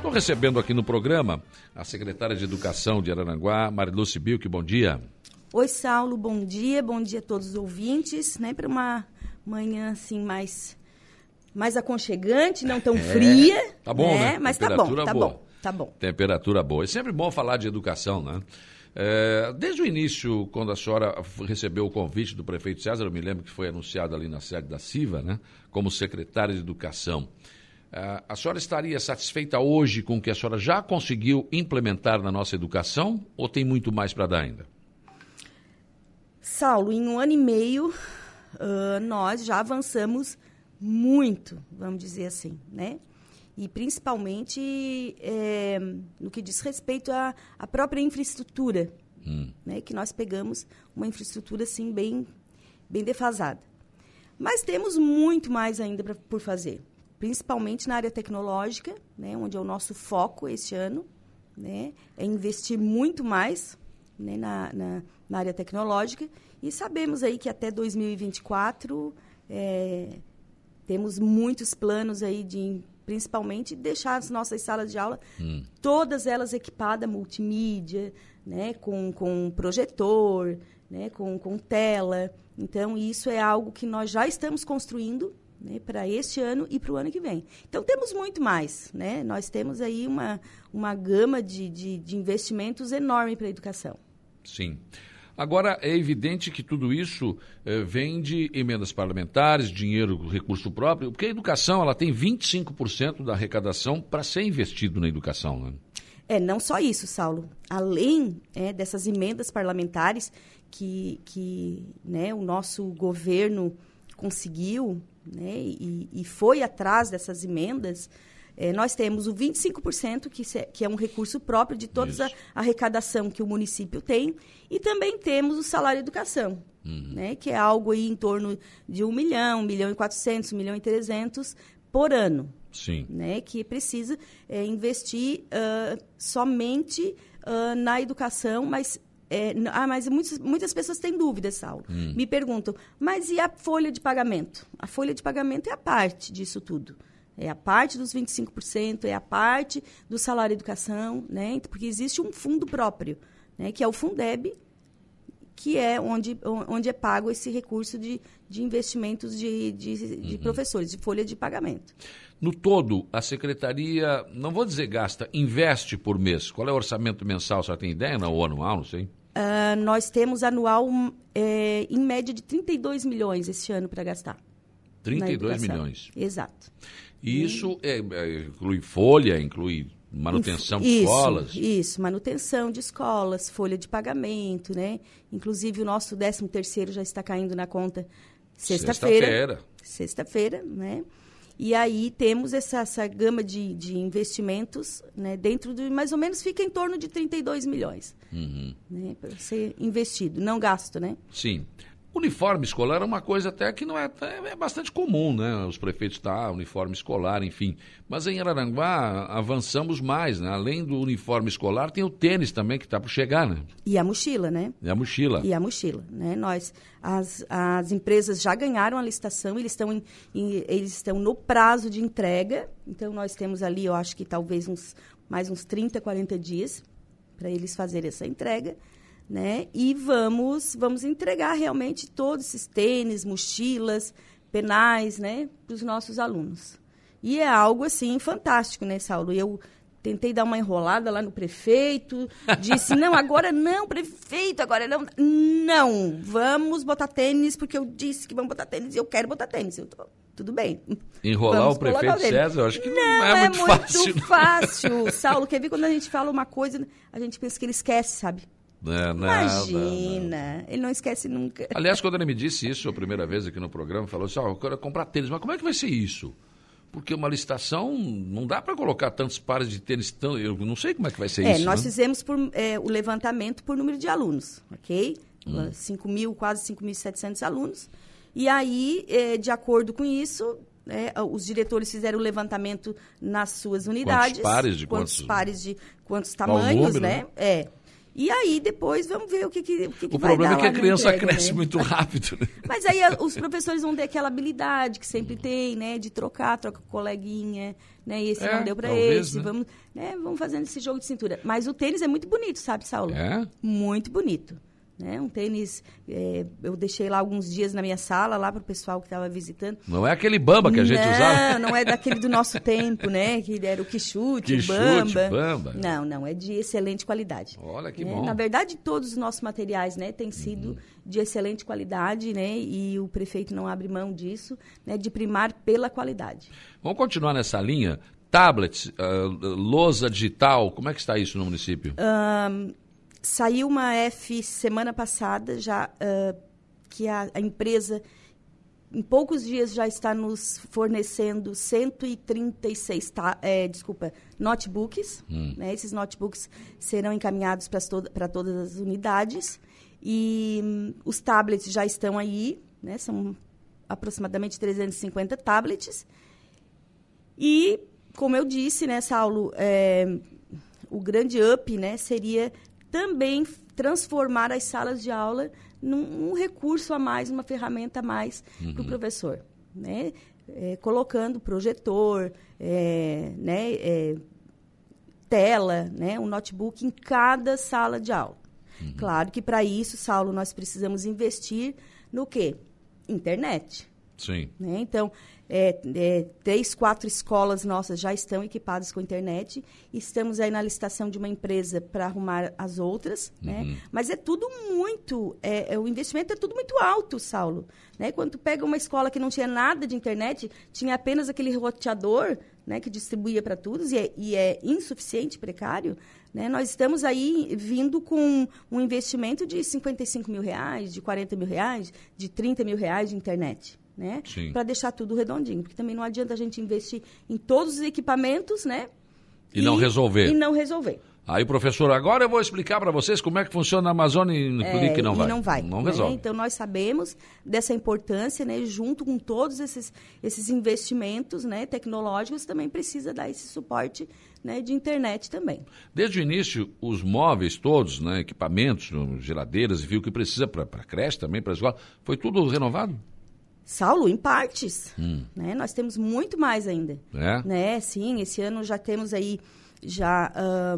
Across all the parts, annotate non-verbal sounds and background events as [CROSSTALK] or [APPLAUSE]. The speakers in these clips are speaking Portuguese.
Estou recebendo aqui no programa a secretária de Educação de Araranguá, Mariluce Bilk. Bom dia. Oi, Saulo, bom dia. Bom dia a todos os ouvintes. Né, Para uma manhã assim mais, mais aconchegante, não tão É, fria. tá bom, né? Mas tá bom, tá boa. bom, tá bom. Temperatura boa. É sempre bom falar de educação, né? É, desde o início, quando a senhora recebeu o convite do prefeito César, eu me lembro que foi anunciado ali na sede da CIVA, né? Como secretária de Educação. É, a senhora estaria satisfeita hoje com o que a senhora já conseguiu implementar na nossa educação ou tem muito mais para dar ainda? Saulo, em um ano e meio, ah, nós já avançamos muito, vamos dizer assim, né? E principalmente eh, no que diz respeito à, à própria infraestrutura, né? Que nós pegamos uma infraestrutura, assim, bem, bem defasada. Mas temos muito mais ainda pra, por fazer, principalmente na área tecnológica, né? Onde é o nosso foco este ano, né? É investir muito mais né, na, na, na área tecnológica e sabemos aí que até 2024 é, temos muitos planos aí de principalmente deixar as nossas salas de aula todas elas equipadas multimídia né com, com projetor né com, com tela então isso é algo que nós já estamos construindo né, para este ano e para o ano que vem. Então, temos muito mais. Né? Nós temos aí uma, uma gama de, de, de investimentos enorme para a educação. Sim. Agora, é evidente que tudo isso eh, vem de emendas parlamentares, dinheiro, recurso próprio, porque a educação ela tem 25% da arrecadação para ser investido na educação. Né? É, não só isso, Saulo. Além é, dessas emendas parlamentares que, que né, o nosso governo conseguiu né, e, e foi atrás dessas emendas, é, nós temos o 25%, que, se- que é um recurso próprio de toda a arrecadação que o município tem, e também temos o salário educação, né, que é algo aí em torno de 1 milhão, 1 milhão e 400, 1 milhão e 300 por ano Sim. né, que precisa é, investir ah, somente ah, na educação, mas é, ah, mas muitas, muitas pessoas têm dúvidas, Saulo. Me perguntam, mas e a folha de pagamento? A folha de pagamento é a parte disso tudo. É a parte dos 25%, é a parte do salário educação, né? Porque existe um fundo próprio, né? que é o Fundeb, que é onde, onde é pago esse recurso de, de investimentos de, de, de professores, de folha de pagamento. No todo, a secretaria, não vou dizer gasta, investe por mês. Qual é o orçamento mensal? Você tem ideia? Não, ou anual, não sei. Ah, nós temos anual, hum, é, em média, de 32 milhões esse ano para gastar. na 32 educação. milhões. Exato. E isso é, é, inclui folha, inclui manutenção de isso, escolas. Isso, manutenção de escolas, folha de pagamento, né? Inclusive, o nosso 13 terceiro já está caindo na conta sexta-feira. Sexta-feira. Sexta-feira, né? E aí temos essa, essa gama de, de investimentos, né? Dentro de, mais ou menos, fica em torno de 32 milhões, Uhum. né? Para ser investido, não gasto, né? Sim. Uniforme escolar é uma coisa até que não é, é bastante comum, né? Os prefeitos tá uniforme escolar, enfim. Mas em Araranguá avançamos mais, né? Além do uniforme escolar, tem o tênis também que está por chegar, né? E a mochila, né? E a mochila. E a mochila, né? Nós, as, as empresas já ganharam a licitação, eles estão, em, em- eles estão no prazo de entrega. Então, nós temos ali, eu acho que talvez uns, mais uns 30, 40 dias para eles fazerem essa entrega, né? E vamos, vamos entregar realmente todos esses tênis, mochilas, penais, né? Para os nossos alunos. E é algo, assim, fantástico, né, Saulo? Eu tentei dar uma enrolada lá no prefeito, disse, não, agora não, prefeito, agora não. Não, vamos botar tênis, porque eu disse que vamos botar tênis e eu quero botar tênis. Eu tô, tudo bem. Enrolar Vamos o prefeito o. César, eu acho que não, Não, é, muito fácil. não. fácil. Saulo, quer ver quando a gente fala uma coisa, a gente pensa que ele esquece, sabe? Não, não, Imagina, não, não. ele não esquece nunca. Aliás, quando ele me disse isso a primeira vez aqui no programa, falou assim, ó, eu quero comprar tênis, mas como é que vai ser isso? Porque uma licitação, não dá para colocar tantos pares de tênis, tão, eu não sei como é que vai ser É, isso. nós né? fizemos por, é, o levantamento por número de alunos, ok? Hum. Uh, 5 mil, quase 5.700 alunos. E aí, é, de acordo com isso, né, os diretores fizeram o levantamento nas suas unidades. pares de quantos quantos- pares de quantos tamanhos, número, né? né? É. E aí depois vamos ver o que, que, o que, que O problema é que a criança entrega, cresce né? muito rápido. Né? [LAUGHS] Mas aí os professores vão ter aquela habilidade que sempre tem, né? De trocar, troca com o coleguinha, né? E esse É, não deu para esse. né? Vamos, né? vamos fazendo esse jogo de cintura. Mas o tênis é muito bonito, sabe, Saulo? É? Muito bonito. Né? Um tênis, é, eu deixei lá alguns dias na minha sala, lá para o pessoal que estava visitando. Não é aquele bamba que a gente não, usava. [LAUGHS] não é daquele do nosso tempo, né? Que era o quichute, o bamba. bamba. Não, não, é de excelente qualidade. Olha que né? bom. Na verdade, todos os nossos materiais, né, têm sido de excelente qualidade, né? E o prefeito não abre mão disso, né, de primar pela qualidade. Vamos continuar nessa linha. Tablets, ah, lousa digital, como é que está isso no município? Ahn, saiu uma F semana passada já ah, que a, a empresa em poucos dias já está nos fornecendo 136 ta- eh, desculpa notebooks né? esses notebooks serão encaminhados para para todas as unidades e hum, os tablets já estão aí né? são aproximadamente 350 tablets e, como eu disse, né, Saulo, é, o grande up né, seria também transformar as salas de aula num um recurso a mais, uma ferramenta a mais para o professor. Né? É, colocando projetor, é, né, é, tela, né, um notebook em cada sala de aula. Claro que para isso, Saulo, nós precisamos investir no quê? Internet. Sim. Né? Então, é, é, três, quatro escolas nossas já estão equipadas com internet. Estamos aí na licitação de uma empresa para arrumar as outras. Né? Mas é tudo muito. É, é, o investimento é tudo muito alto, Saulo. Né? Quando tu pega uma escola que não tinha nada de internet, tinha apenas aquele roteador né, que distribuía para todos e é, e é insuficiente, precário. Né? Nós estamos aí vindo com um investimento de 55 mil reais, de 40 mil reais, de 30 mil reais de internet né? Para deixar tudo redondinho, porque também não adianta a gente investir em todos os equipamentos, né? E não resolver. E não resolver. Aí, professor, agora eu vou explicar para vocês como é que funciona a Amazônia e É, clique não e vai. não vai. Não né? resolve. Então nós sabemos dessa importância, né? Junto com todos esses, esses investimentos, né? Tecnológicos, também precisa dar esse suporte, né? De internet também. Desde o início, os móveis todos, né, equipamentos, geladeiras, viu que precisa para a creche também, para a escola, foi tudo renovado? Saulo, em partes, Hum. né? Nós temos muito mais ainda. É? né? Sim, esse ano já temos aí já ah,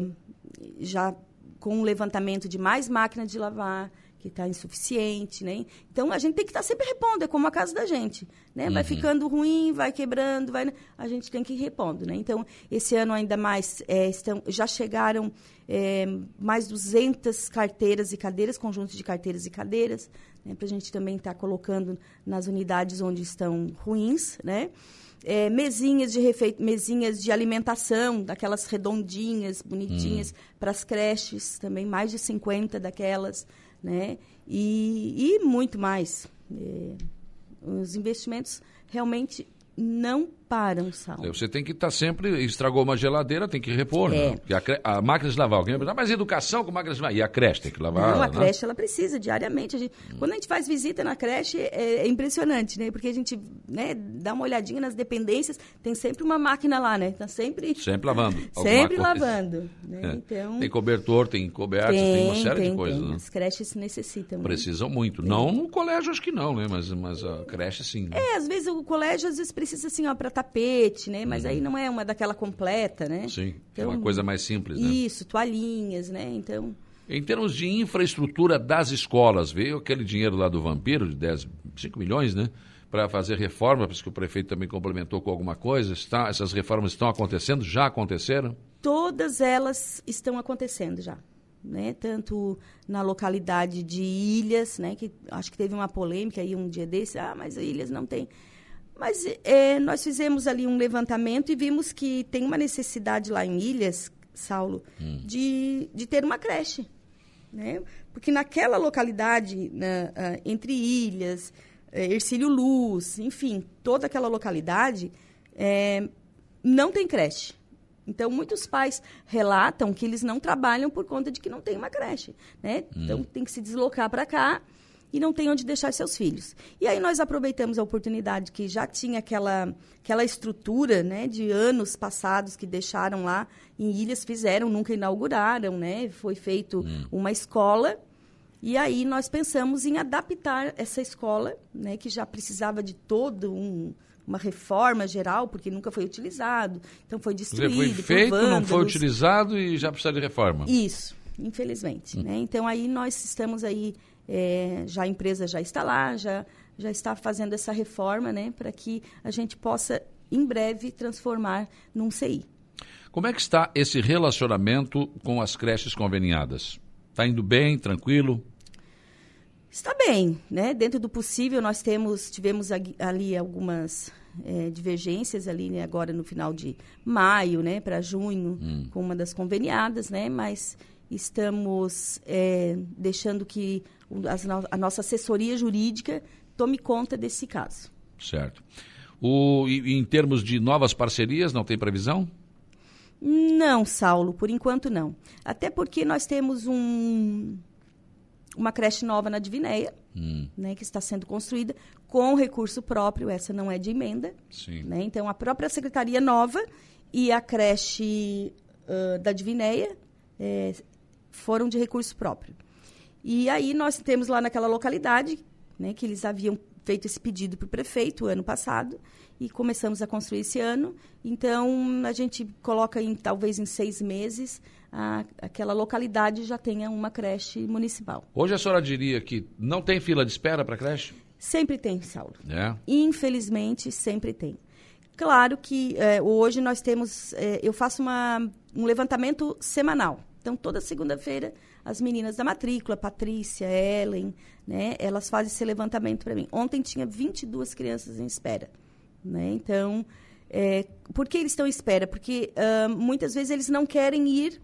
já com um levantamento de mais máquinas de lavar que está insuficiente, né? Então a gente tem que estar sempre repondo, é como a casa da gente, né? Vai ficando ruim, vai quebrando, vai, a gente tem que ir repondo, né? Então esse ano ainda mais é, estão, já chegaram é, mais 200 carteiras e cadeiras, conjuntos de carteiras e cadeiras, né? Para a gente também estar colocando nas unidades onde estão ruins, né? É, mesinhas de refe... mesinhas de alimentação, daquelas redondinhas, bonitinhas, para as creches, também mais de 50 daquelas, né? E, e muito mais. É, os investimentos realmente não param, Sal. Você tem que estar sempre, estragou uma geladeira, tem que repor, É. né? A, a máquina de lavar, alguém vai perguntar, mas educação com máquina de lavar? E a creche tem que lavar, Não, a né? creche ela precisa diariamente. A gente- Quando a gente faz visita na creche é, é impressionante, né? Porque a gente né, dá uma olhadinha nas dependências, tem sempre uma máquina lá, né? Tá sempre Sempre lavando. [LAUGHS] sempre lavando, né? É. Então Tem cobertor, tem cobertas, tem, uma série tem, de coisas, tem. né? As creches necessitam. né? Precisam muito. Não no colégio, acho que não, né? Mas, mas a creche, sim. né? É, às vezes o colégio às vezes precisa assim, ó, para tapete, né? Mas aí não é uma daquela completa, né? Uhum. Sim, é Então, uma coisa mais simples, né? Isso, toalhinhas, né? Então, Em termos de infraestrutura das escolas, veio aquele dinheiro lá do Vampiro, de 10, 5 milhões, né? Para fazer reforma, porque o prefeito também complementou com alguma coisa. Está, essas reformas estão acontecendo? Já aconteceram? todas elas estão acontecendo já. Né? Tanto na localidade de Ilhas, né? que acho que teve uma polêmica aí um dia desse, ah, mas Ilhas não tem. Mas é, nós fizemos ali um levantamento e vimos que tem uma necessidade lá em Ilhas, Saulo, de, de ter uma creche. Né? Porque naquela localidade, entre Ilhas, eh, Ercílio Luz, enfim, toda aquela localidade, eh, não tem creche. Então, muitos pais relatam que eles não trabalham por conta de que não tem uma creche. Né? Então, tem que se deslocar para cá e não têm onde deixar seus filhos. E aí nós aproveitamos a oportunidade que já tinha aquela, aquela estrutura né, de anos passados que deixaram lá em Ilhas, fizeram, nunca inauguraram, né? Foi feito hum. uma escola. E aí nós pensamos em adaptar essa escola, né, que já precisava de todo um, uma reforma geral, porque nunca foi utilizado. Então foi destruído. Foi feito, não foi utilizado e já precisa de reforma. Isso, infelizmente. Hum. Né? Então aí nós estamos aí, é, já a empresa já está lá, já, já está fazendo essa reforma, né, para que a gente possa, em breve, transformar num CI. Como é que está esse relacionamento com as creches conveniadas? Está indo bem, tranquilo? Está bem, né? Dentro do possível, nós temos, tivemos ali algumas é, divergências ali, né? Agora no final de maio, né? Para junho, hum. com uma das conveniadas, né? Mas estamos é, deixando que a nossa assessoria jurídica tome conta desse caso. Certo. O, em termos de novas parcerias, não tem previsão? Não, Saulo, por enquanto não. Até porque nós temos um, uma creche nova na Divinéia, hum. né, que está sendo construída com recurso próprio, essa não é de emenda. Né? Então, a própria secretaria nova e a creche uh, da Divinéia é, foram de recurso próprio. E aí nós temos lá naquela localidade, né, que eles haviam feito esse pedido para o prefeito ano passado e começamos a construir esse ano. Então, a gente coloca em talvez em seis meses a, aquela localidade já tenha uma creche municipal. Hoje a senhora diria que não tem fila de espera para creche? Sempre tem, Saulo. É. Infelizmente, sempre tem. Claro que é, hoje nós temos, é, eu faço uma, um levantamento semanal. Então, toda segunda-feira, as meninas da matrícula, Patrícia, Ellen, né, elas fazem esse levantamento para mim. Ontem tinha 22 crianças em espera. Né? Então, é, por que eles estão em espera? Porque uh, muitas vezes eles não querem ir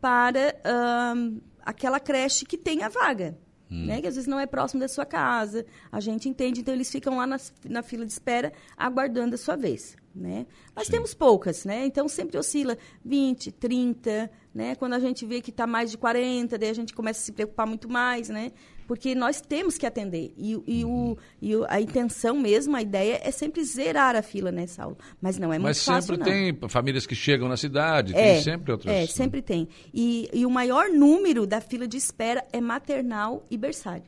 para uh, aquela creche que tem a vaga. Hum. Né? Que às vezes não é próximo da sua casa. A gente entende, então eles ficam lá na, na fila de espera aguardando a sua vez. Né? Mas Sim. temos poucas, né? Então sempre oscila 20, 30, né? Quando a gente vê que está mais de 40, daí a gente começa a se preocupar muito mais, né? porque nós temos que atender. E, e, o, e a intenção mesmo, a ideia é sempre zerar a fila, né, Saulo? Mas não é muito Mas fácil, Mas sempre tem famílias que chegam na cidade, é, tem sempre outras... É, sempre tem. E, e o maior número da fila de espera é maternal e berçário.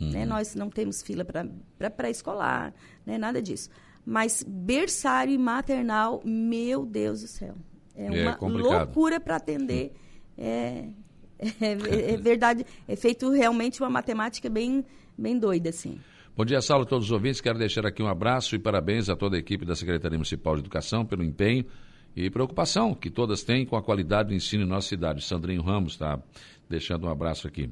Né? Uhum. Né? Nós não temos fila para pré-escolar, né? nada disso. Mas berçário e maternal, meu Deus do céu. É, é uma loucura para atender. [LAUGHS] É, é, é, [LAUGHS] verdade, é feito realmente uma matemática bem, bem doida, assim. Bom dia, Saulo, todos os ouvintes. Quero deixar aqui um abraço e parabéns a toda a equipe da Secretaria Municipal de Educação pelo empenho e preocupação que todas têm com a qualidade do ensino em nossa cidade. Sandrinho Ramos está deixando um abraço aqui.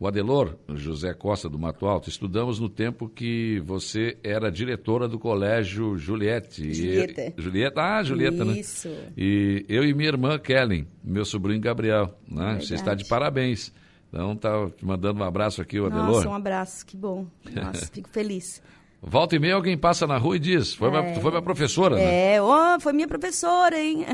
O Adelor, José Costa do Mato Alto, estudamos no tempo que você era diretora do colégio Juliette. Julieta. E, Julieta, ah, Julieta, né? Isso. né? E eu e minha irmã Kellen, meu sobrinho Gabriel, né? Você está de parabéns. Então, tá te mandando um abraço aqui, o Adelor. Nossa, um abraço, que bom. Nossa, fico feliz. Volta e meia alguém passa na rua e diz, foi, é, minha, foi minha professora, né? É, oh, foi minha professora, hein?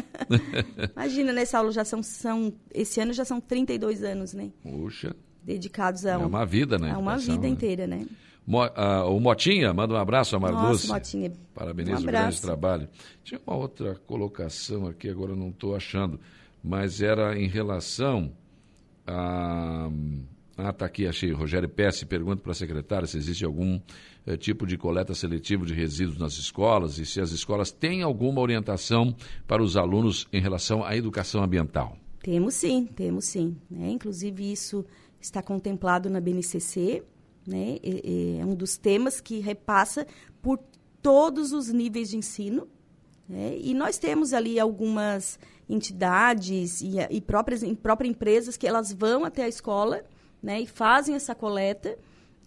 [LAUGHS] Imagina, nessa aula já são, são, esse ano já são 32 anos, né? Puxa dedicados a, é uma vida, né? a uma vida né? inteira, né? Mo, uh, o Motinha, manda um abraço a Marluce. Motinha. Parabenizo um grande trabalho. Tinha uma outra colocação aqui, agora não estou achando, mas era em relação a. Ah, está aqui, achei. Rogério Pesce pergunta para a secretária se existe algum eh, tipo de coleta seletiva de resíduos nas escolas e se as escolas têm alguma orientação para os alunos em relação à educação ambiental. Temos sim, temos sim. Né? Inclusive, isso está contemplado na BNCC, né? É, é um dos temas que repassa por todos os níveis de ensino. Né? E nós temos ali algumas entidades e, e próprias, próprias empresas que elas vão até a escola né? e fazem essa coleta.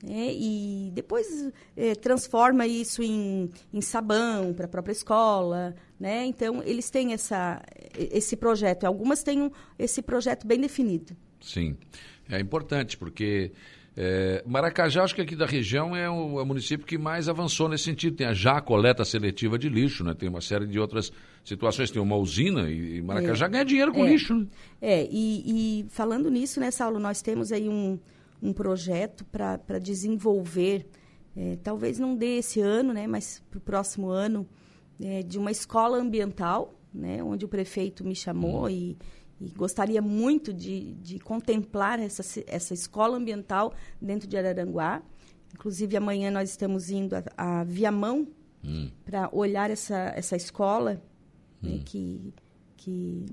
né? e depois é, transforma isso em, em sabão para a própria escola, né? Então eles têm essa, esse projeto. Algumas têm um, esse projeto bem definido. Sim. É importante, porque é, Maracajá, acho que aqui da região é o, é o, município que mais avançou nesse sentido. Tem a já coleta seletiva de lixo, né? tem uma série de outras situações. Tem uma usina e, Maracajá é, ganha dinheiro com é, lixo. Né? É, e, e, falando nisso, né, Saulo, nós temos aí um, um projeto para desenvolver, é, talvez não dê esse ano, né, mas para o próximo ano, é, de uma escola ambiental, né, onde o prefeito me chamou uhum. e, e, gostaria muito de, de contemplar essa, essa escola ambiental dentro de Araranguá. Inclusive, amanhã nós estamos indo a, a Viamão hum. para olhar essa, essa escola né, hum. né, que, que,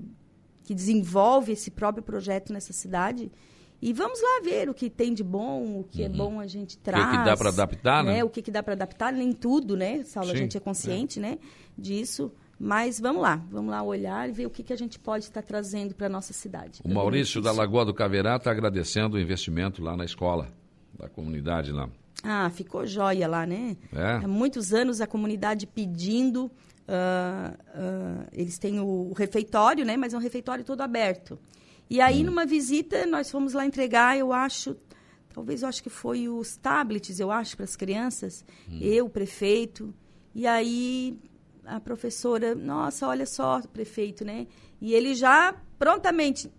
que desenvolve esse próprio projeto nessa cidade. E vamos lá ver o que tem de bom, o que é uhum. é bom a gente traz. O que, que dá para adaptar, né? né? O que, que dá para adaptar, nem tudo, né, Saulo? A gente é consciente, é. né, disso. Mas vamos lá, vamos lá olhar e ver o que, que a gente pode estar trazendo para a nossa cidade. O Maurício da Lagoa do Caverá está agradecendo o investimento lá na escola, da comunidade lá. Ah, ficou joia lá, né? É. Há muitos anos a comunidade pedindo. Uh, uh, eles têm o, o refeitório, né? Mas é um refeitório todo aberto. E aí, hum. numa visita, nós fomos lá entregar, eu acho, talvez eu acho que foi os tablets, eu acho, para as crianças. Hum. Eu, o prefeito. E aí a professora, nossa, olha só, prefeito, né? E ele já prontamente,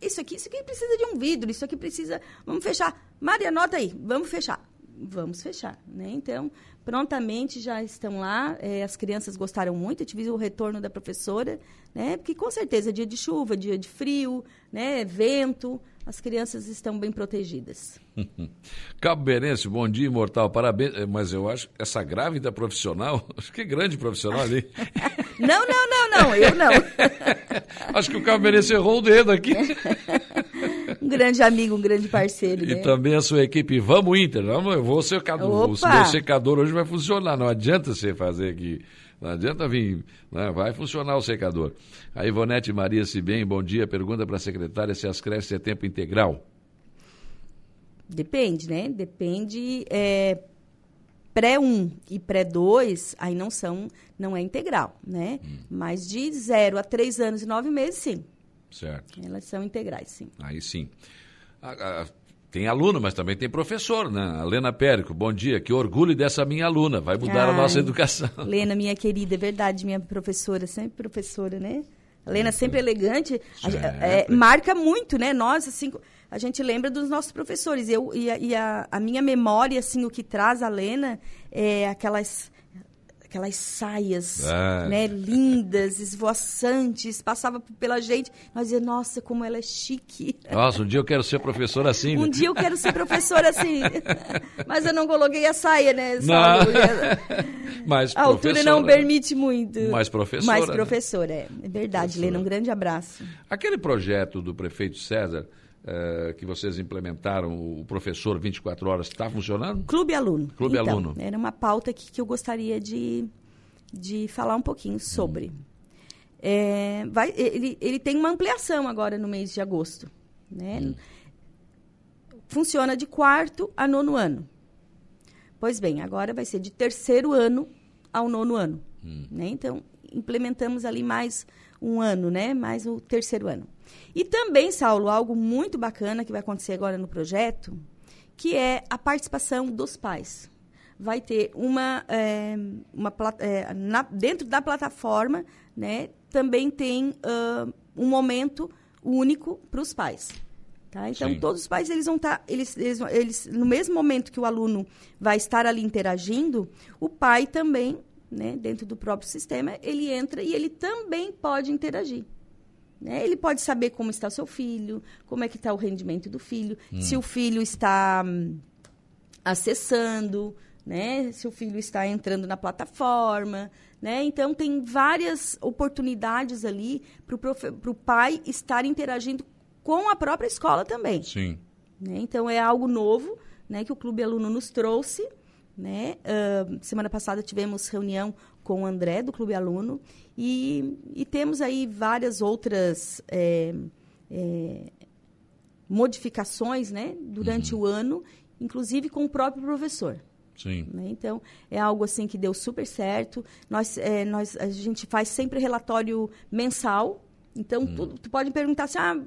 isso aqui, isso aqui precisa de um vidro, isso aqui precisa, vamos fechar. Maria, anota aí, vamos fechar. Vamos fechar, né? Então, prontamente já estão lá. É, as crianças gostaram muito. Eu tive o retorno da professora, né? Porque com certeza dia de chuva, dia de frio, né? Vento, as crianças estão bem protegidas. [LAUGHS] Cabo Berense, bom dia, imortal, parabéns. É, mas eu acho essa grávida profissional, [LAUGHS] acho que é grande profissional ali. [LAUGHS] não, não, não, não, eu não. acho que o Cabo Berense errou o dedo aqui. Um grande amigo, um grande parceiro. E né? também a sua equipe, vamos Inter, vamos, eu vou secador, o meu secador hoje vai funcionar, não adianta você fazer aqui. Não adianta vir, né? vai funcionar o secador. A Ivonete Maria se bem, bom dia. Pergunta para a secretária se as creches é tempo integral. Depende, né? Depende. É, pré-1 e pré-2, aí não são, não é integral, né? Hum. Mas de 0 a 3 anos e 9 meses, sim. Certo. Elas são integrais, sim. Aí sim. A, a, tem aluno, mas também tem professor, né? A Lena Périco, bom dia. Que orgulho dessa minha aluna. Vai mudar Ai, a nossa educação. [LAUGHS] Lena, minha querida, é verdade, minha professora, sempre professora, né? A Lena sempre elegante, é, marca muito, né? Nós, assim, a gente lembra dos nossos professores. Eu, e a, e a, a minha memória, assim, o que traz a Lena é aquelas aquelas saias, é. né, lindas, esvoaçantes, passava pela gente, nós dizia, nossa, como ela é chique. Nossa, um dia eu quero ser professor assim. um dia eu quero ser professor assim. [LAUGHS] Mas eu não coloquei a saia, né, Não. [LAUGHS] Mas a altura não permite muito. Mais professora. Mais né? professora, né? é. É verdade, professora. Lena, um grande abraço. Aquele projeto do prefeito César, Uh, que vocês implementaram, o professor 24 horas, está funcionando? Clube Aluno. Clube então, Aluno. Era uma pauta que, que eu gostaria de, de falar um pouquinho sobre. Hum. É, vai, ele, ele tem uma ampliação agora no mês de agosto. Né? Hum. Funciona de quarto a nono ano. Pois bem, agora vai ser de terceiro ano ao nono ano. Hum. Né? Então, implementamos ali mais um ano, né? mais o terceiro ano. E também, Saulo, algo muito bacana que vai acontecer agora no projeto, que é a participação dos pais. Vai ter uma, é, uma é, na, dentro da plataforma, né, também tem uh, um momento único para os pais. Tá? Então, Sim. todos os pais eles vão estar, tá, eles, eles, eles, no mesmo momento que o aluno vai estar ali interagindo, o pai também, né, dentro do próprio sistema, ele entra e ele também pode interagir. Né? Ele pode saber como está o seu filho, como é que está o rendimento do filho, hum. se o filho está hum, acessando, né? se o filho está entrando na plataforma. Né? Então, tem várias oportunidades ali para o pai estar interagindo com a própria escola também. Sim. Né? Então, é algo novo né, que o Clube Aluno nos trouxe. Né? Uh, semana passada tivemos reunião com o André, do Clube Aluno, e, e temos aí várias outras é, é, modificações né, durante uhum. o ano, inclusive com o próprio professor. Sim. Né? Então, é algo assim que deu super certo. Nós, é, nós, a gente faz sempre relatório mensal. Então, hum. tu, tu pode perguntar assim, ah,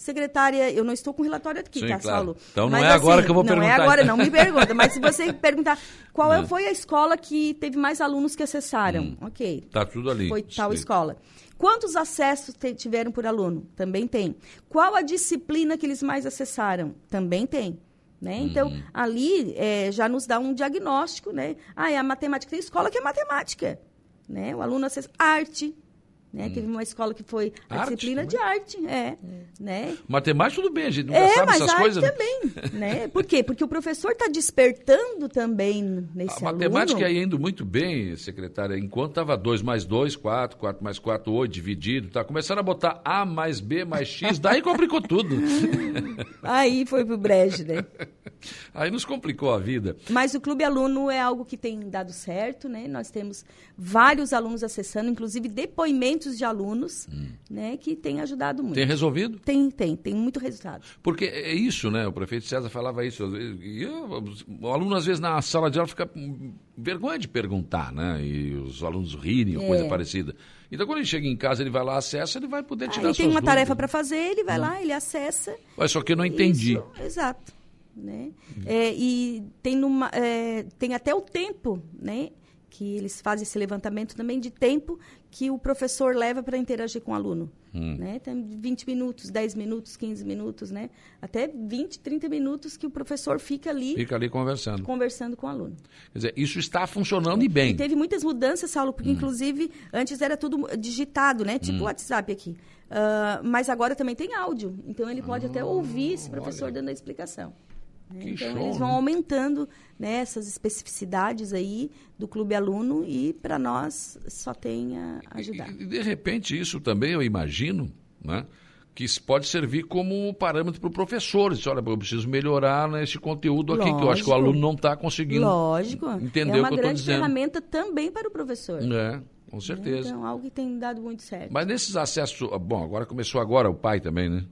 secretária, eu não estou com relatório aqui, Sim, tá, claro. Saulo? Então não mas, é agora assim, que eu vou não perguntar. Não é agora, não me [LAUGHS] pergunta. Mas se você perguntar qual não. foi a escola que teve mais alunos que acessaram, hum. ok. Tá tudo ali. Foi tal escola. Quantos acessos tiveram por aluno? Também tem. Qual a disciplina que eles mais acessaram? Também tem. Né? Então, uhum. ali é, já nos dá um diagnóstico, né? Ah, é a matemática. Tem escola que é matemática. Né? O aluno acessa arte, né? Hum. Teve uma escola que foi a arte, disciplina de arte, é, hum. né? Matemática tudo bem, a gente nunca é, sabe mas essas arte coisas. Né? também, [LAUGHS] né? Por quê? Porque o professor está despertando também nesse a matemática ia indo muito bem, secretária, enquanto estava 2 mais 2, 4, 4 mais 4, 8, dividido, tá? Começaram a botar A mais B mais X, daí complicou tudo. [LAUGHS] Aí foi pro brejo, né? Aí nos complicou a vida. Mas o Clube Aluno é algo que tem dado certo, né? Nós temos vários alunos acessando, inclusive depoimentos de alunos, hum. né? Que tem ajudado muito. Tem resolvido? Tem, tem, tem muito resultado. Porque é isso, né? O prefeito César falava isso. E eu, o aluno, às vezes, na sala de aula fica vergonha de perguntar, né? E os alunos rirem ou é. coisa parecida. Então, quando ele chega em casa, ele vai lá, acessa, ele vai poder tirar Aí tem uma dúvidas. tarefa para fazer, ele vai hum. lá, ele acessa. Mas só que eu não entendi. Isso, exato. Né? É, e tem, numa, é, tem até o tempo, né? Que eles fazem esse levantamento também de tempo que o professor leva para interagir com o aluno. Hum. Né? Tem 20 minutos, 10 minutos, 15 minutos, né? até 20, 30 minutos que o professor fica ali... Fica ali conversando. Conversando com o aluno. Quer dizer, isso está funcionando é. e bem. E teve muitas mudanças, Saulo, porque hum. inclusive antes era tudo digitado, né? tipo o hum. WhatsApp aqui. Uh, mas agora também tem áudio, então ele pode até ouvir esse professor olha. dando a explicação. Né? então, show, eles vão né? aumentando né, essas especificidades aí do clube aluno e, para nós, só tem a ajudar. E, de repente, isso também, eu imagino, né, que pode servir como parâmetro para o professor. Diz, olha, eu preciso melhorar nesse conteúdo aqui, Lógico. que eu acho que o aluno não está conseguindo Lógico. entender é o que eu estou dizendo. É uma grande ferramenta também para o professor. É. Com certeza. Então, algo que tem dado muito certo. Mas nesses acessos. Bom, agora começou agora o pai também, né?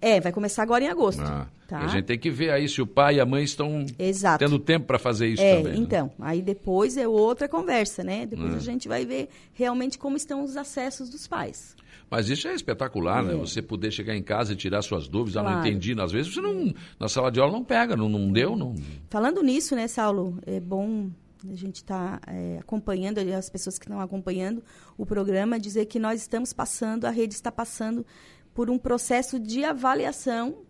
É, vai começar agora em agosto. Ah, tá? A gente tem que ver aí se o pai e a mãe estão Exato. tendo tempo para fazer isso é, também. Né? Então, aí depois é outra conversa, né? Depois ah. a gente vai ver realmente como estão os acessos dos pais. Mas isso é espetacular, né? é. né? Você poder chegar em casa e tirar suas dúvidas, claro. ah, não entendi. Às vezes você não, na sala de aula não pega, não, não deu, não. Falando nisso, né, Saulo, é bom a gente está é, acompanhando, as pessoas que estão acompanhando o programa, dizer que nós estamos passando, a rede está passando por um processo de avaliação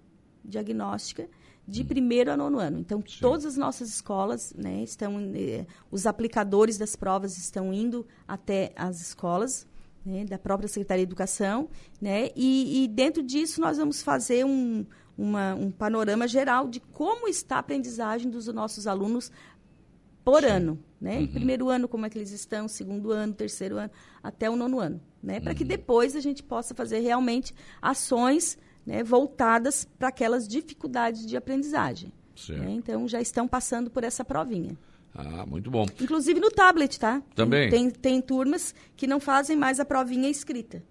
diagnóstica de hum. primeiro a nono ano. Então, Sim. todas as nossas escolas, né, estão, eh, os aplicadores das provas estão indo até as escolas, né, da própria Secretaria de Educação, né, e, e dentro disso nós vamos fazer um, uma, um panorama geral de como está a aprendizagem dos nossos alunos por Sim. ano, né? Uhum. Primeiro ano, como é que eles estão, segundo ano, terceiro ano, até o nono ano, né? Para uhum. que depois a gente possa fazer realmente ações né, voltadas para aquelas dificuldades de aprendizagem. Né? Então, já estão passando por essa provinha. Ah, muito bom. Inclusive no tablet, tá? Também. Tem, tem turmas que não fazem mais a provinha escrita.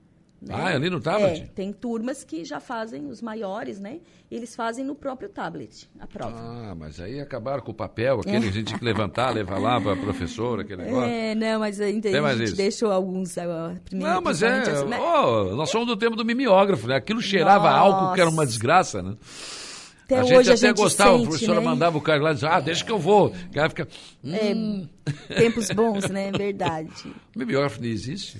Né? Ah, é ali no tablet? É, tem turmas que já fazem, os maiores, né? Eles fazem no próprio tablet, a prova. Ah, mas aí acabaram com o papel, aquele é. a gente tinha que levantar, [LAUGHS] levar lá para a professora, aquele negócio. É, não, mas ainda a gente isso. deixou alguns uh, primeiro. Não, mas é, assim, oh, nós somos do tempo do mimeógrafo, né? Aquilo cheirava Nossa. álcool, que era uma desgraça, né? Até a hoje gente até a gente gostava, sente, a professora né? mandava o cara lá e dizia, ah, deixa que eu vou. O cara fica... Hum. É, tempos bons, né? Verdade. [LAUGHS] O mimeógrafo não existe?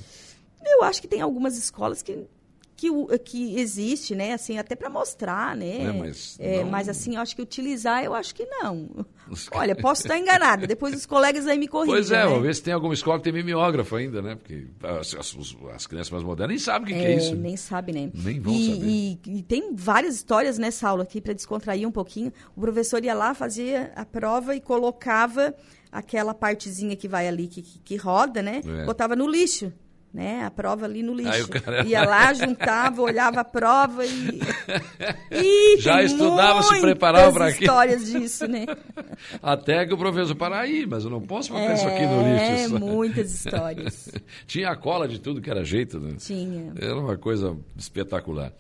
Eu acho que tem algumas escolas que que, que existe, né? Assim, até para mostrar, né? É, mas, é, mas, assim, eu acho que utilizar, eu acho que não. [LAUGHS] Olha, posso estar enganada. Depois os colegas aí me corrigem. Pois é, né? vamos ver se tem alguma escola que tem mimeógrafo ainda, né? Porque as, as, as crianças mais modernas nem sabem o que é, que é isso. Nem sabem, né? Nem vão e, saber. E, e, tem várias histórias nessa aula aqui para descontrair um pouquinho. O professor ia lá, fazia a prova e colocava aquela partezinha que vai ali, que, que, que roda, né? É. Botava no lixo né? A prova ali no lixo. Cara... Ia lá, [LAUGHS] juntava, olhava a prova e. [LAUGHS] e Já estudava, se preparava para aquilo. histórias disso, né? [LAUGHS] Até que o professor para aí, mas eu não posso botar é, isso aqui no lixo. É, muitas histórias. Tinha a cola de tudo que era jeito, né? Tinha. Era uma coisa espetacular.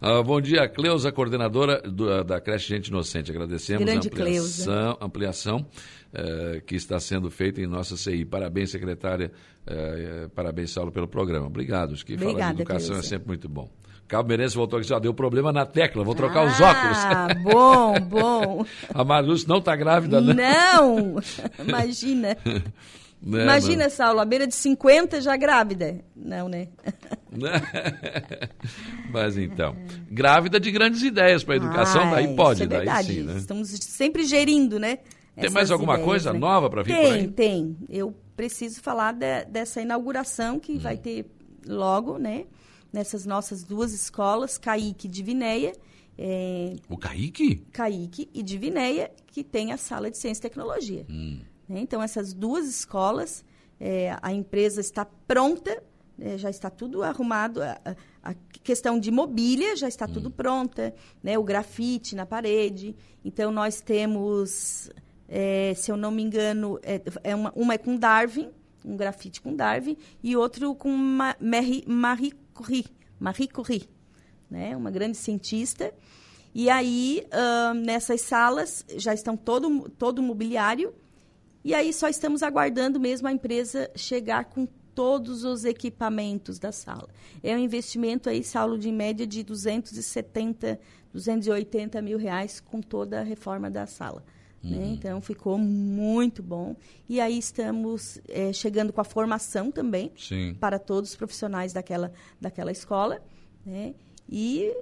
ah, bom dia, Cleusa, coordenadora do, da creche Gente Inocente. Agradecemos Grande a ampliação, ampliação eh, que está sendo feita em nossa CI. Parabéns, secretária. Eh, parabéns, Saulo, pelo programa. Obrigado. Acho que Obrigada, falar de educação é sempre muito bom. Cabo Merense voltou aqui, já deu problema na tecla, vou trocar ah, os óculos. Ah, [LAUGHS] bom, bom. A Marlúcia não está grávida, né? Não, [LAUGHS] imagina. Né, Imagina, mano? Saulo, à beira de 50 já grávida. Não, né? [LAUGHS] Mas então, grávida de grandes ideias para a educação, Ah, daí pode, é daí sim, né? Estamos sempre gerindo, né? Tem mais alguma ideias, coisa né? nova para vir tem, por aí? Tem, Eu preciso falar de- dessa inauguração que Hum. vai ter logo, né? Nessas nossas duas escolas, Caíque e Divinéia. É, O Kaique? Caíque e Divinéia, que tem a sala de ciência e tecnologia. Hum. Né? Então, essas duas escolas, é, a empresa está pronta, né? já está tudo arrumado, a, a- questão de mobília já está tudo pronta, né? o grafite na parede. Então, nós temos, é, se eu não me engano, é, é uma, uma é com Darwin, um grafite com Darwin, e outro com Ma- Marie, Curie, Marie Curie né? uma grande cientista. E aí, ahn, nessas salas, já estão todo, todo o mobiliário. E aí, só estamos aguardando mesmo a empresa chegar com todos os equipamentos da sala. É um investimento aí, Saulo, de média de 270, 280 mil reais com toda a reforma da sala. Né? Então, ficou muito bom. E aí, estamos eh, chegando com a formação também Sim. para todos os profissionais daquela, daquela escola, né? E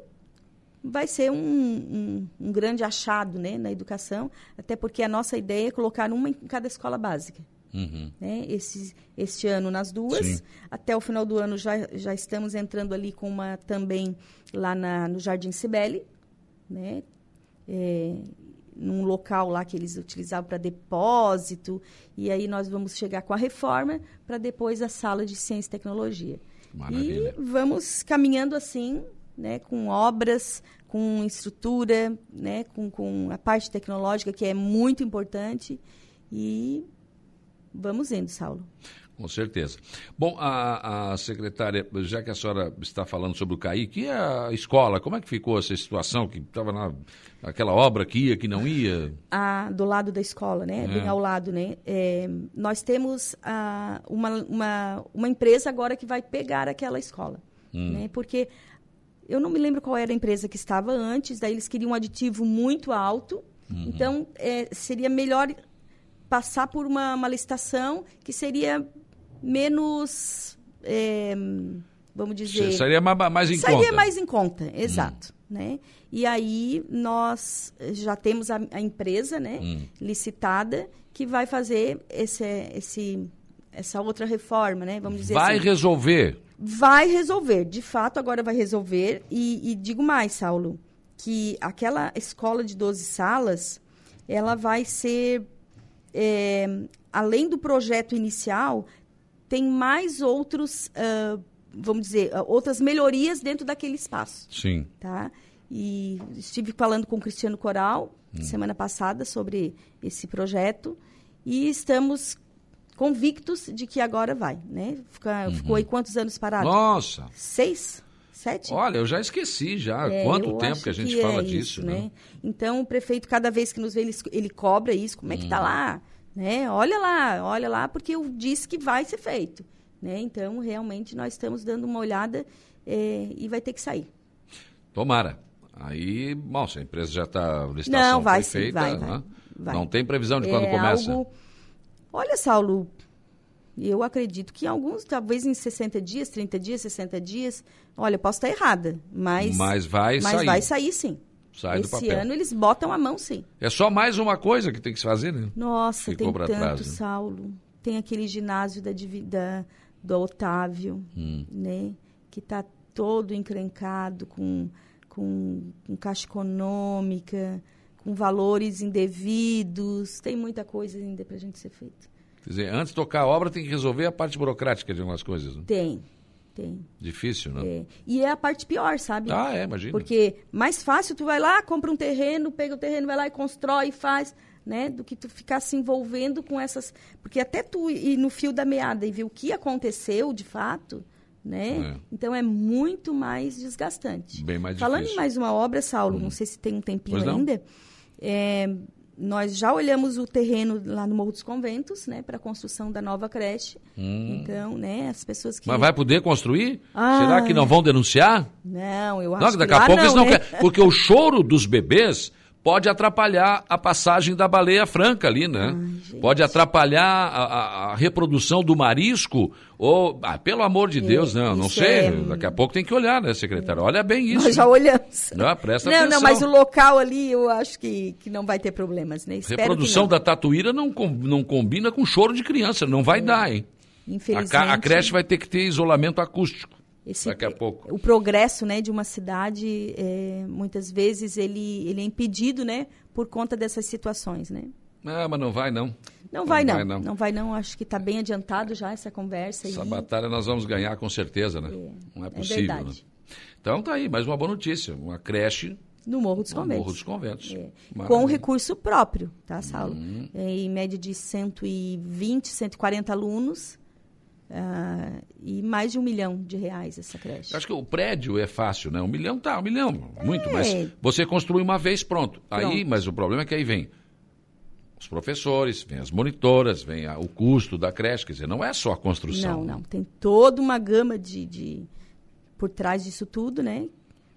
vai ser um, um, um grande achado né, na educação, até porque a nossa ideia é colocar uma em cada escola básica. Uhum. Né? Esse, este ano nas duas. Sim. Até o final do ano já, já estamos entrando ali com uma também lá na, no Jardim Cibele, né? É, num local lá que eles utilizavam para depósito. E aí nós vamos chegar com a reforma para depois a sala de ciência e tecnologia. Maravilha. E vamos caminhando assim, né, com obras, com estrutura, né, com, com a parte tecnológica que é muito importante. E vamos indo, Saulo. Com certeza. Bom, a, a secretária, já que a senhora está falando sobre o Kaique, e a escola, como é que ficou essa situação que estava na aquela obra que ia, que não ia? a, do lado da escola, né? É. Bem ao lado, né? É, nós temos a, uma, uma, uma empresa agora que vai pegar aquela escola, né? Porque eu não me lembro qual era a empresa que estava antes, daí eles queriam um aditivo muito alto, então é, seria melhor passar por uma, uma licitação que seria menos, é, vamos dizer... Seria ma- mais em Sairia conta. Hum. mais em conta, exato. Né? E aí nós já temos a, a empresa né, Hum. licitada que vai fazer esse, esse, essa outra reforma, né? Vamos dizer Vai assim. resolver. Vai resolver, de fato agora vai resolver. E, e digo mais, Saulo, que aquela escola de 12 salas, ela vai ser, é, além do projeto inicial, tem mais outros, ah, vamos dizer, ah, outras melhorias dentro daquele espaço Sim. tá? E estive falando com o Cristiano Coral semana passada sobre esse projeto e estamos convictos de que agora vai, né? Fica- Ficou aí quantos anos parado? Nossa. Seis? Sete? Olha, eu já esqueci já. É, Quanto tempo que a gente é fala isso, disso, né? Então, o prefeito, cada vez que nos vê, ele, ele cobra isso. Como é que está lá? Né? Olha lá, olha lá, porque eu disse que vai ser feito. Né? Então, realmente, nós estamos dando uma olhada é, e vai ter que sair. Tomara. Aí, bom, se a empresa já está, licitação Não, vai sim, feita, vai, vai, né? vai. não tem previsão de quando É começa? algo- Olha, Saulo, eu acredito que alguns, talvez em 60 dias, 30 dias, 60 dias, olha, eu posso estar errada, mas, Mas vai mas sair. vai sair sim. Sai do Esse papel. ano eles botam a mão sim. É só mais uma coisa que tem que se fazer, né? Nossa, Ficou tem tanto, trás, né? Saulo. Tem aquele ginásio da, da- do Otávio, Hum. né? Que está todo encrencado com, com, com caixa econômica, com valores indevidos. Tem muita coisa ainda para a gente ser feita. Quer dizer, antes de tocar a obra tem que resolver a parte burocrática de algumas coisas. Né? Tem, tem. Difícil, né? É. E é a parte pior, sabe? Ah, é, imagina. Porque mais fácil tu vai lá, compra um terreno, pega o terreno, vai lá e constrói e faz, né? Do que tu ficar se envolvendo com essas. Porque até tu ir no fio da meada e ver o que aconteceu de fato, né? É. Então é muito mais desgastante. Bem mais Falando difícil. em mais uma obra, Saulo, não sei se tem um tempinho ainda. é, nós já olhamos o terreno lá no Morro dos Conventos, né, para a construção da nova creche. Então, né, as pessoas que Hum. Mas vai poder construir? Ah. Será que não vão denunciar? não, eu acho Não, que daqui a pouco não, eles não né? querem. Porque o choro dos bebês pode atrapalhar a passagem da baleia franca ali, né? Ai, pode atrapalhar a, a, a, reprodução do marisco, ou, ah, pelo amor de Deus, é, não, não sei, é... daqui a pouco tem que olhar, né, secretário? Olha bem isso. Nós já olhamos. Não, presta não, atenção. Não, mas o local ali eu acho que, que não vai ter problemas, né? Espero reprodução da tatuíra não, não combina com choro de criança, não vai é. dar, hein? Infelizmente. A, a creche vai ter que ter isolamento acústico. Esse, daqui a pouco. O progresso né, de uma cidade, é, muitas vezes, ele, ele é impedido né, por conta dessas situações. Né? Ah, mas não vai não. Não, não vai, não. vai não. Não vai não. Acho que está bem adiantado já essa conversa. Essa aí. batalha nós vamos ganhar com certeza, né? É, não é, é possível. É né? Então tá aí, mais uma boa notícia. Uma creche no Morro dos Conventos. Morro dos Conventos. É. Com recurso próprio, tá, Saulo? Uhum. É, em média de 120, 140 alunos. Uh, e mais de um milhão de reais essa creche. Acho que o prédio é fácil, né? Um milhão tá, um milhão, muito, é. mas você construi uma vez, pronto. pronto. Aí, mas o problema é que aí vem os professores, vem as monitoras, vem a, o custo da creche, quer dizer, não é só a construção. Não, não, tem toda uma gama de, de por trás disso tudo, né?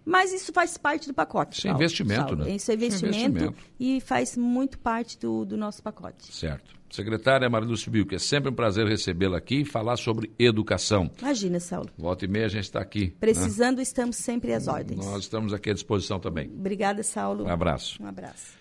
Mas isso faz parte do pacote. Isso é investimento, né? Isso é investimento, investimento, e faz muito parte do, do nosso pacote. Certo. Secretária Maria Lúcia que é sempre um prazer recebê-la aqui e falar sobre educação. Imagina, Saulo. Volta e meia a gente está aqui. Né? Precisando, né? estamos sempre às ordens. Nós estamos aqui à disposição também. Obrigada, Saulo. Um abraço. Um abraço.